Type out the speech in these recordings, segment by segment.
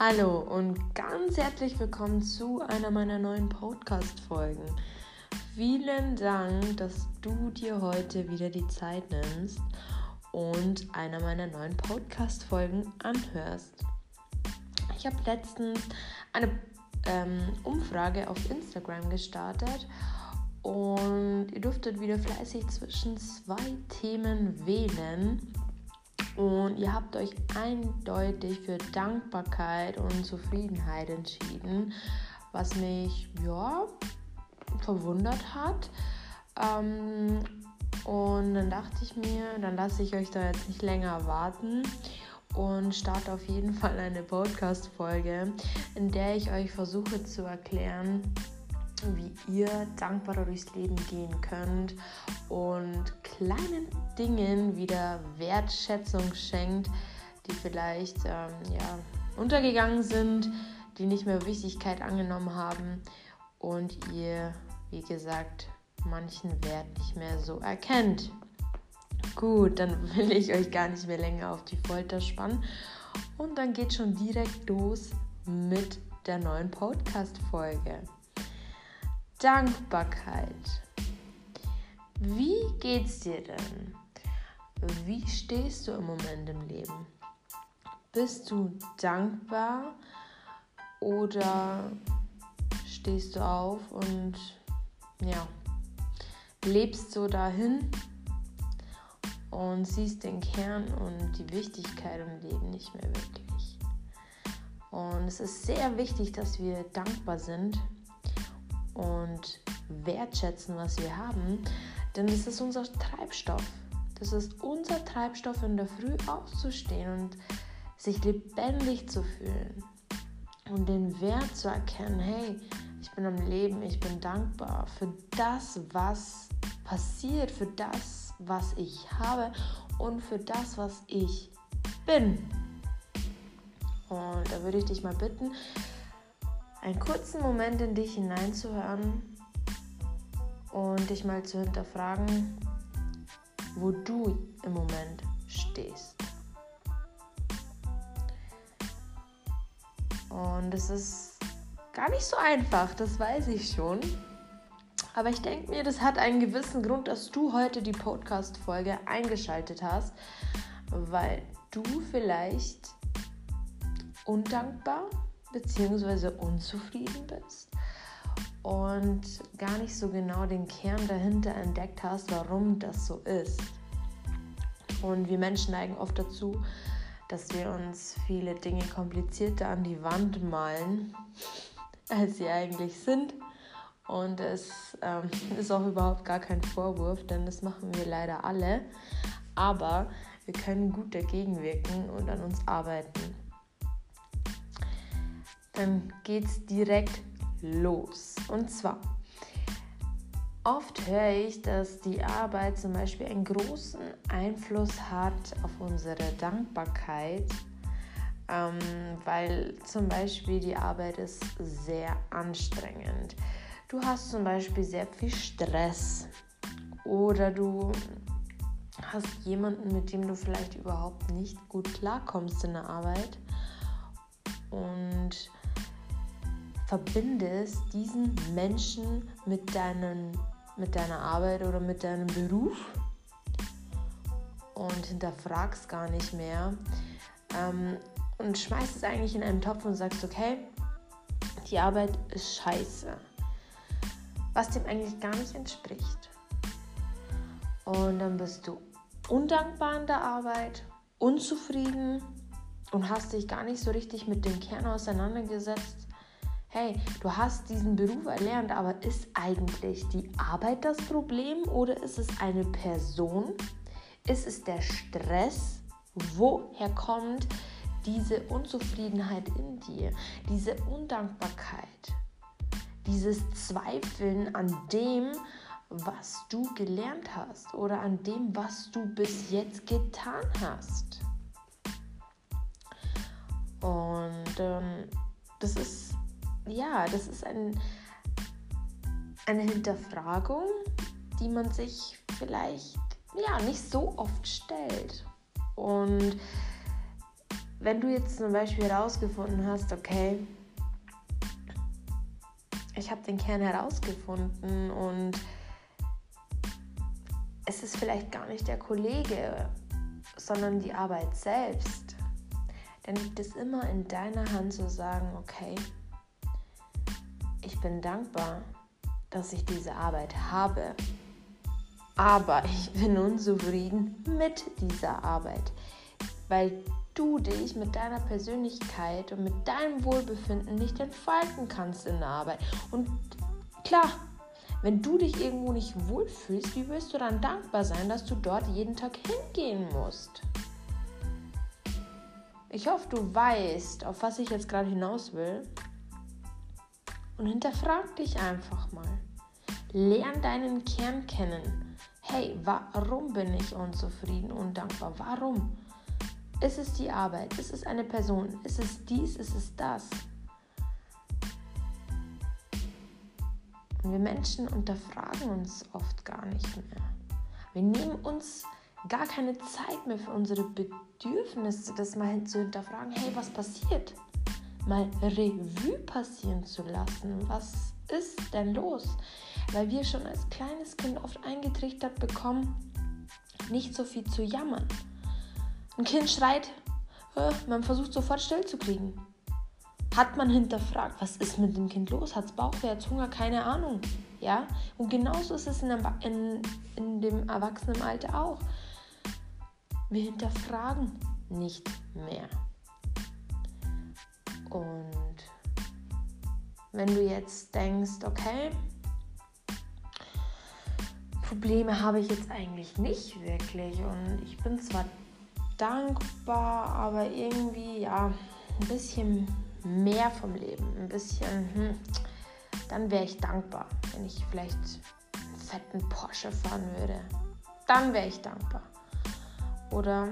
Hallo und ganz herzlich willkommen zu einer meiner neuen Podcast-Folgen. Vielen Dank, dass du dir heute wieder die Zeit nimmst und einer meiner neuen Podcast-Folgen anhörst. Ich habe letztens eine ähm, Umfrage auf Instagram gestartet und ihr durftet wieder fleißig zwischen zwei Themen wählen. Und ihr habt euch eindeutig für Dankbarkeit und Zufriedenheit entschieden, was mich ja verwundert hat. Ähm, und dann dachte ich mir, dann lasse ich euch da jetzt nicht länger warten und starte auf jeden Fall eine Podcast-Folge, in der ich euch versuche zu erklären, wie ihr dankbarer durchs Leben gehen könnt und kleinen Dingen wieder Wertschätzung schenkt, die vielleicht ähm, ja, untergegangen sind, die nicht mehr Wichtigkeit angenommen haben und ihr, wie gesagt, manchen Wert nicht mehr so erkennt. Gut, dann will ich euch gar nicht mehr länger auf die Folter spannen und dann geht schon direkt los mit der neuen Podcast-Folge. Dankbarkeit. Wie geht's dir denn? Wie stehst du im Moment im Leben? Bist du dankbar oder stehst du auf und ja, lebst so dahin und siehst den Kern und die Wichtigkeit im Leben nicht mehr wirklich? Und es ist sehr wichtig, dass wir dankbar sind und wertschätzen, was wir haben, denn das ist unser Treibstoff. Das ist unser Treibstoff, in der Früh aufzustehen und sich lebendig zu fühlen und den Wert zu erkennen, hey, ich bin am Leben, ich bin dankbar für das, was passiert, für das, was ich habe und für das, was ich bin. Und da würde ich dich mal bitten, einen kurzen Moment in dich hineinzuhören und dich mal zu hinterfragen, wo du im Moment stehst. Und es ist gar nicht so einfach, das weiß ich schon. Aber ich denke mir, das hat einen gewissen Grund, dass du heute die Podcast-Folge eingeschaltet hast, weil du vielleicht undankbar bzw. unzufrieden bist und gar nicht so genau den Kern dahinter entdeckt hast, warum das so ist. Und wir Menschen neigen oft dazu, dass wir uns viele Dinge komplizierter an die Wand malen, als sie eigentlich sind. Und es ähm, ist auch überhaupt gar kein Vorwurf, denn das machen wir leider alle. Aber wir können gut dagegen wirken und an uns arbeiten dann geht es direkt los. Und zwar, oft höre ich, dass die Arbeit zum Beispiel einen großen Einfluss hat auf unsere Dankbarkeit, ähm, weil zum Beispiel die Arbeit ist sehr anstrengend. Du hast zum Beispiel sehr viel Stress oder du hast jemanden, mit dem du vielleicht überhaupt nicht gut klarkommst in der Arbeit und verbindest diesen Menschen mit, deinen, mit deiner Arbeit oder mit deinem Beruf und hinterfragst gar nicht mehr ähm, und schmeißt es eigentlich in einen Topf und sagst, okay, die Arbeit ist scheiße, was dem eigentlich gar nicht entspricht. Und dann bist du undankbar in der Arbeit, unzufrieden und hast dich gar nicht so richtig mit dem Kern auseinandergesetzt hey, du hast diesen Beruf erlernt, aber ist eigentlich die Arbeit das Problem oder ist es eine Person? Ist es der Stress? Woher kommt diese Unzufriedenheit in dir, diese Undankbarkeit, dieses Zweifeln an dem, was du gelernt hast oder an dem, was du bis jetzt getan hast? Und ähm, das ist ja, das ist ein, eine Hinterfragung, die man sich vielleicht ja nicht so oft stellt. Und wenn du jetzt zum Beispiel herausgefunden hast, okay, ich habe den Kern herausgefunden und es ist vielleicht gar nicht der Kollege, sondern die Arbeit selbst, dann liegt es immer in deiner Hand zu sagen, okay, ich bin dankbar, dass ich diese Arbeit habe, aber ich bin unzufrieden mit dieser Arbeit, weil du dich mit deiner Persönlichkeit und mit deinem Wohlbefinden nicht entfalten kannst in der Arbeit. Und klar, wenn du dich irgendwo nicht wohlfühlst, wie willst du dann dankbar sein, dass du dort jeden Tag hingehen musst? Ich hoffe, du weißt, auf was ich jetzt gerade hinaus will. Und hinterfrag dich einfach mal. Lern deinen Kern kennen. Hey, warum bin ich unzufrieden und dankbar? Warum? Ist es die Arbeit? Ist es eine Person? Ist es dies? Ist es das? Und wir Menschen unterfragen uns oft gar nicht mehr. Wir nehmen uns gar keine Zeit mehr für unsere Bedürfnisse, das mal zu hinterfragen. Hey, was passiert? Mal Revue passieren zu lassen. Was ist denn los? Weil wir schon als kleines Kind oft eingetrichtert bekommen, nicht so viel zu jammern. Ein Kind schreit, man versucht sofort still zu kriegen. Hat man hinterfragt, was ist mit dem Kind los? Hat es Bauchweh, hat Hunger? Keine Ahnung. Ja? Und genauso ist es in, in, in dem Erwachsenenalter auch. Wir hinterfragen nicht mehr. Und wenn du jetzt denkst, okay, Probleme habe ich jetzt eigentlich nicht wirklich und ich bin zwar dankbar, aber irgendwie ja ein bisschen mehr vom Leben, ein bisschen, hm, dann wäre ich dankbar, wenn ich vielleicht einen fetten Porsche fahren würde. Dann wäre ich dankbar. Oder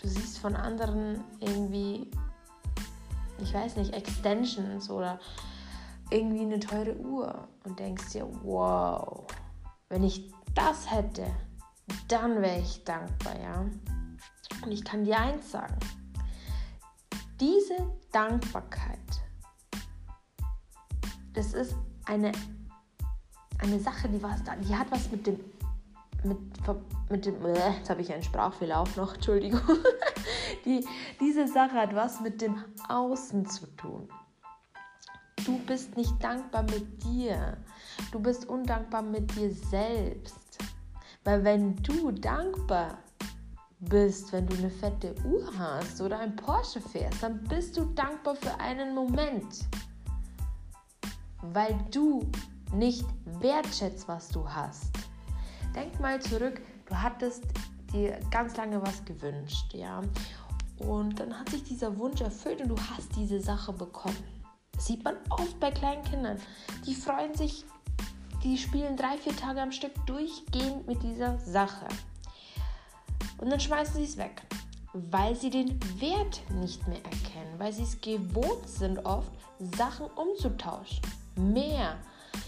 du siehst von anderen irgendwie, ich weiß nicht, Extensions oder irgendwie eine teure Uhr und denkst dir, wow, wenn ich das hätte, dann wäre ich dankbar, ja. Und ich kann dir eins sagen, diese Dankbarkeit, das ist eine, eine Sache, die, was, die hat was mit dem, mit, mit dem, jetzt habe ich einen Sprachfehler auch noch, Entschuldigung. Die, diese Sache hat was mit dem Außen zu tun. Du bist nicht dankbar mit dir. Du bist undankbar mit dir selbst. Weil wenn du dankbar bist, wenn du eine fette Uhr hast oder ein Porsche fährst, dann bist du dankbar für einen Moment, weil du nicht wertschätzt, was du hast. Denk mal zurück, du hattest dir ganz lange was gewünscht, ja, und dann hat sich dieser Wunsch erfüllt und du hast diese Sache bekommen. Das sieht man oft bei kleinen Kindern. Die freuen sich, die spielen drei, vier Tage am Stück durchgehend mit dieser Sache. Und dann schmeißen sie es weg, weil sie den Wert nicht mehr erkennen, weil sie es gewohnt sind, oft Sachen umzutauschen. Mehr.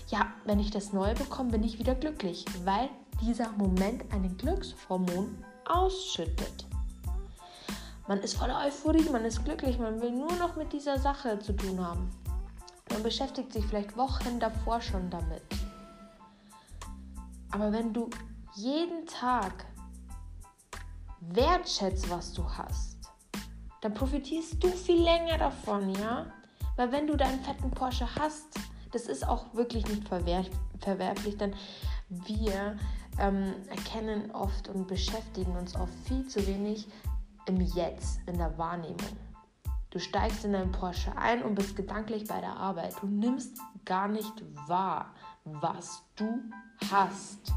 Ja, wenn ich das Neue bekomme, bin ich wieder glücklich, weil dieser Moment einen Glückshormon ausschüttet. Man ist voller Euphorie, man ist glücklich, man will nur noch mit dieser Sache zu tun haben. Man beschäftigt sich vielleicht Wochen davor schon damit. Aber wenn du jeden Tag wertschätzt, was du hast, dann profitierst du viel länger davon, ja? Weil wenn du deinen fetten Porsche hast, das ist auch wirklich nicht verwerf verwerflich, denn wir ähm, erkennen oft und beschäftigen uns oft viel zu wenig im Jetzt, in der Wahrnehmung. Du steigst in deinen Porsche ein und bist gedanklich bei der Arbeit. Du nimmst gar nicht wahr, was du hast.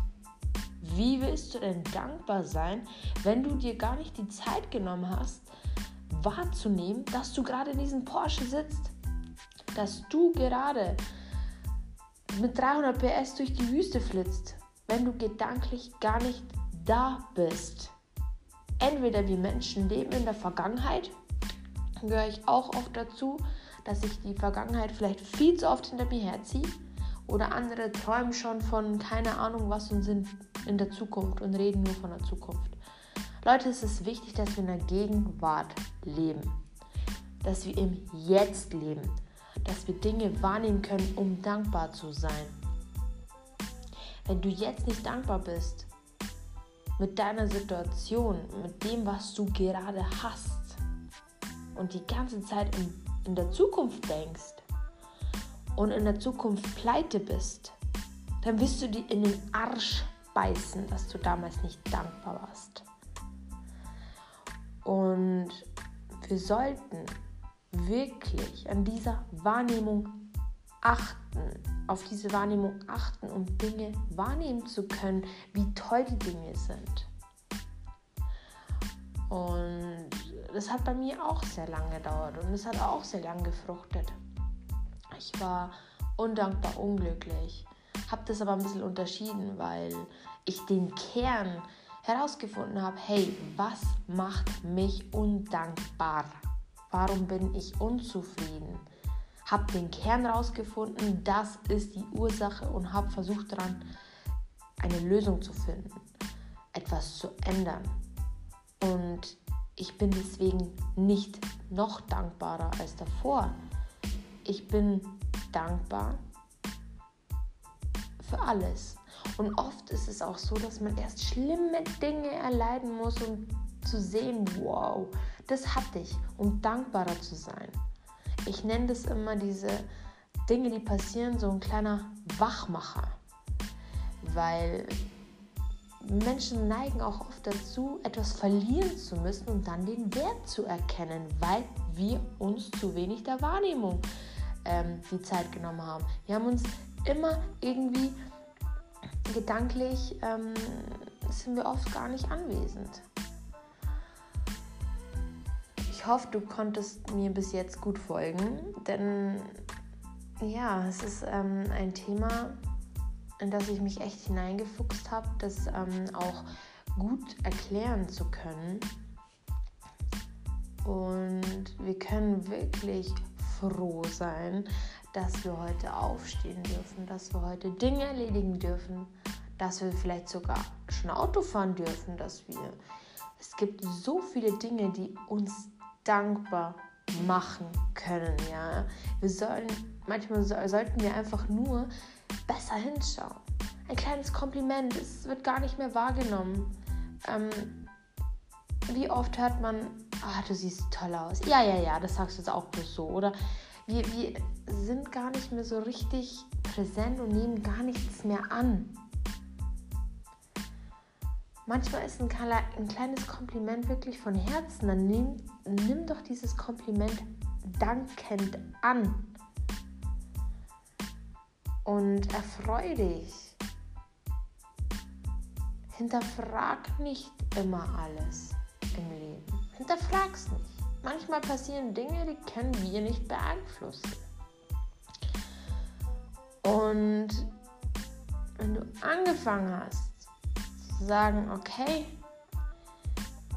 Wie willst du denn dankbar sein, wenn du dir gar nicht die Zeit genommen hast, wahrzunehmen, dass du gerade in diesem Porsche sitzt? Dass du gerade mit 300 PS durch die Wüste flitzt, wenn du gedanklich gar nicht da bist. Entweder wir Menschen leben in der Vergangenheit, gehöre ich auch oft dazu, dass ich die Vergangenheit vielleicht viel zu oft hinter mir herziehe oder andere träumen schon von keine Ahnung was und sind in der Zukunft und reden nur von der Zukunft. Leute, es ist wichtig, dass wir in der Gegenwart leben. Dass wir im Jetzt leben. Dass wir Dinge wahrnehmen können, um dankbar zu sein. Wenn du jetzt nicht dankbar bist mit deiner Situation, mit dem, was du gerade hast und die ganze Zeit in, in der Zukunft denkst und in der Zukunft pleite bist, dann wirst du dir in den Arsch beißen, dass du damals nicht dankbar warst. Und wir sollten wirklich an dieser Wahrnehmung achten, auf diese Wahrnehmung achten, um Dinge wahrnehmen zu können, wie toll die Dinge sind. Und das hat bei mir auch sehr lange gedauert und es hat auch sehr lange gefruchtet. Ich war undankbar, unglücklich, habe das aber ein bisschen unterschieden, weil ich den Kern herausgefunden habe, hey, was macht mich undankbar? Warum bin ich unzufrieden? Habe den Kern herausgefunden, das ist die Ursache und habe versucht daran, eine Lösung zu finden, etwas zu ändern. Und ich bin deswegen nicht noch dankbarer als davor. Ich bin dankbar für alles. Und oft ist es auch so, dass man erst schlimme Dinge erleiden muss, um zu sehen, wow, das hatte ich, um dankbarer zu sein. Ich nenne das immer diese Dinge, die passieren, so ein kleiner Wachmacher. Weil Menschen neigen auch oft dazu, etwas verlieren zu müssen, um dann den Wert zu erkennen, weil wir uns zu wenig der Wahrnehmung ähm, die Zeit genommen haben. Wir haben uns immer irgendwie gedanklich ähm, sind wir oft gar nicht anwesend. Ich hoffe, du konntest mir bis jetzt gut folgen, denn ja, es ist ähm, ein Thema, in das ich mich echt hineingefuchst habe, das ähm, auch gut erklären zu können. Und wir können wirklich froh sein, dass wir heute aufstehen dürfen, dass wir heute Dinge erledigen dürfen, dass wir vielleicht sogar schon Auto fahren dürfen, dass wir. Es gibt so viele Dinge, die uns dankbar machen können, ja. Wir sollen, manchmal so, sollten wir einfach nur besser hinschauen. Ein kleines Kompliment, es wird gar nicht mehr wahrgenommen. Ähm, wie oft hört man, ah, du siehst toll aus. Ja, ja, ja, das sagst du jetzt auch bloß so. Oder wir, wir sind gar nicht mehr so richtig präsent und nehmen gar nichts mehr an. Manchmal ist ein, ein kleines Kompliment wirklich von Herzen. Dann nimm, nimm doch dieses Kompliment dankend an. Und erfreu dich. Hinterfrag nicht immer alles im Leben. Hinterfrag's nicht. Manchmal passieren Dinge, die können wir nicht beeinflussen. Und wenn du angefangen hast sagen, okay,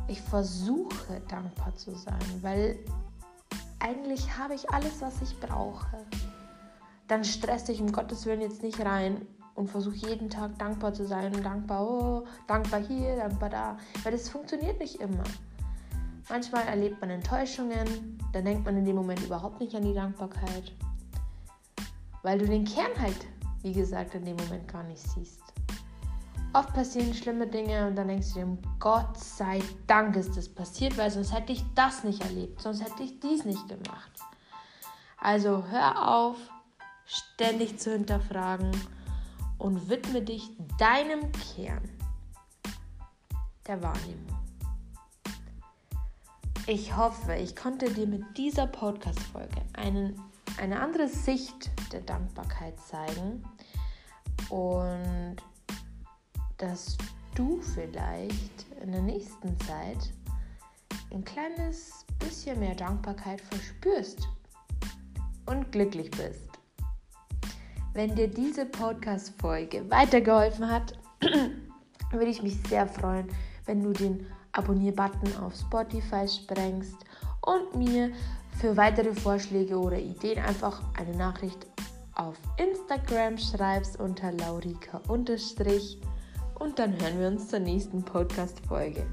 ich versuche dankbar zu sein, weil eigentlich habe ich alles, was ich brauche. Dann stress dich um Gottes Willen jetzt nicht rein und versuche jeden Tag dankbar zu sein und dankbar, oh, dankbar hier, dankbar da, weil das funktioniert nicht immer. Manchmal erlebt man Enttäuschungen, dann denkt man in dem Moment überhaupt nicht an die Dankbarkeit, weil du den Kern halt, wie gesagt, in dem Moment gar nicht siehst. Oft passieren schlimme Dinge und dann denkst du dir, Gott sei Dank ist das passiert, weil sonst hätte ich das nicht erlebt, sonst hätte ich dies nicht gemacht. Also hör auf, ständig zu hinterfragen und widme dich deinem Kern der Wahrnehmung. Ich hoffe, ich konnte dir mit dieser Podcast-Folge eine andere Sicht der Dankbarkeit zeigen und dass du vielleicht in der nächsten Zeit ein kleines bisschen mehr Dankbarkeit verspürst und glücklich bist. Wenn dir diese Podcast-Folge weitergeholfen hat, würde ich mich sehr freuen, wenn du den Abonnier-Button auf Spotify sprengst und mir für weitere Vorschläge oder Ideen einfach eine Nachricht auf Instagram schreibst unter laurika- und dann hören wir uns zur nächsten Podcast-Folge.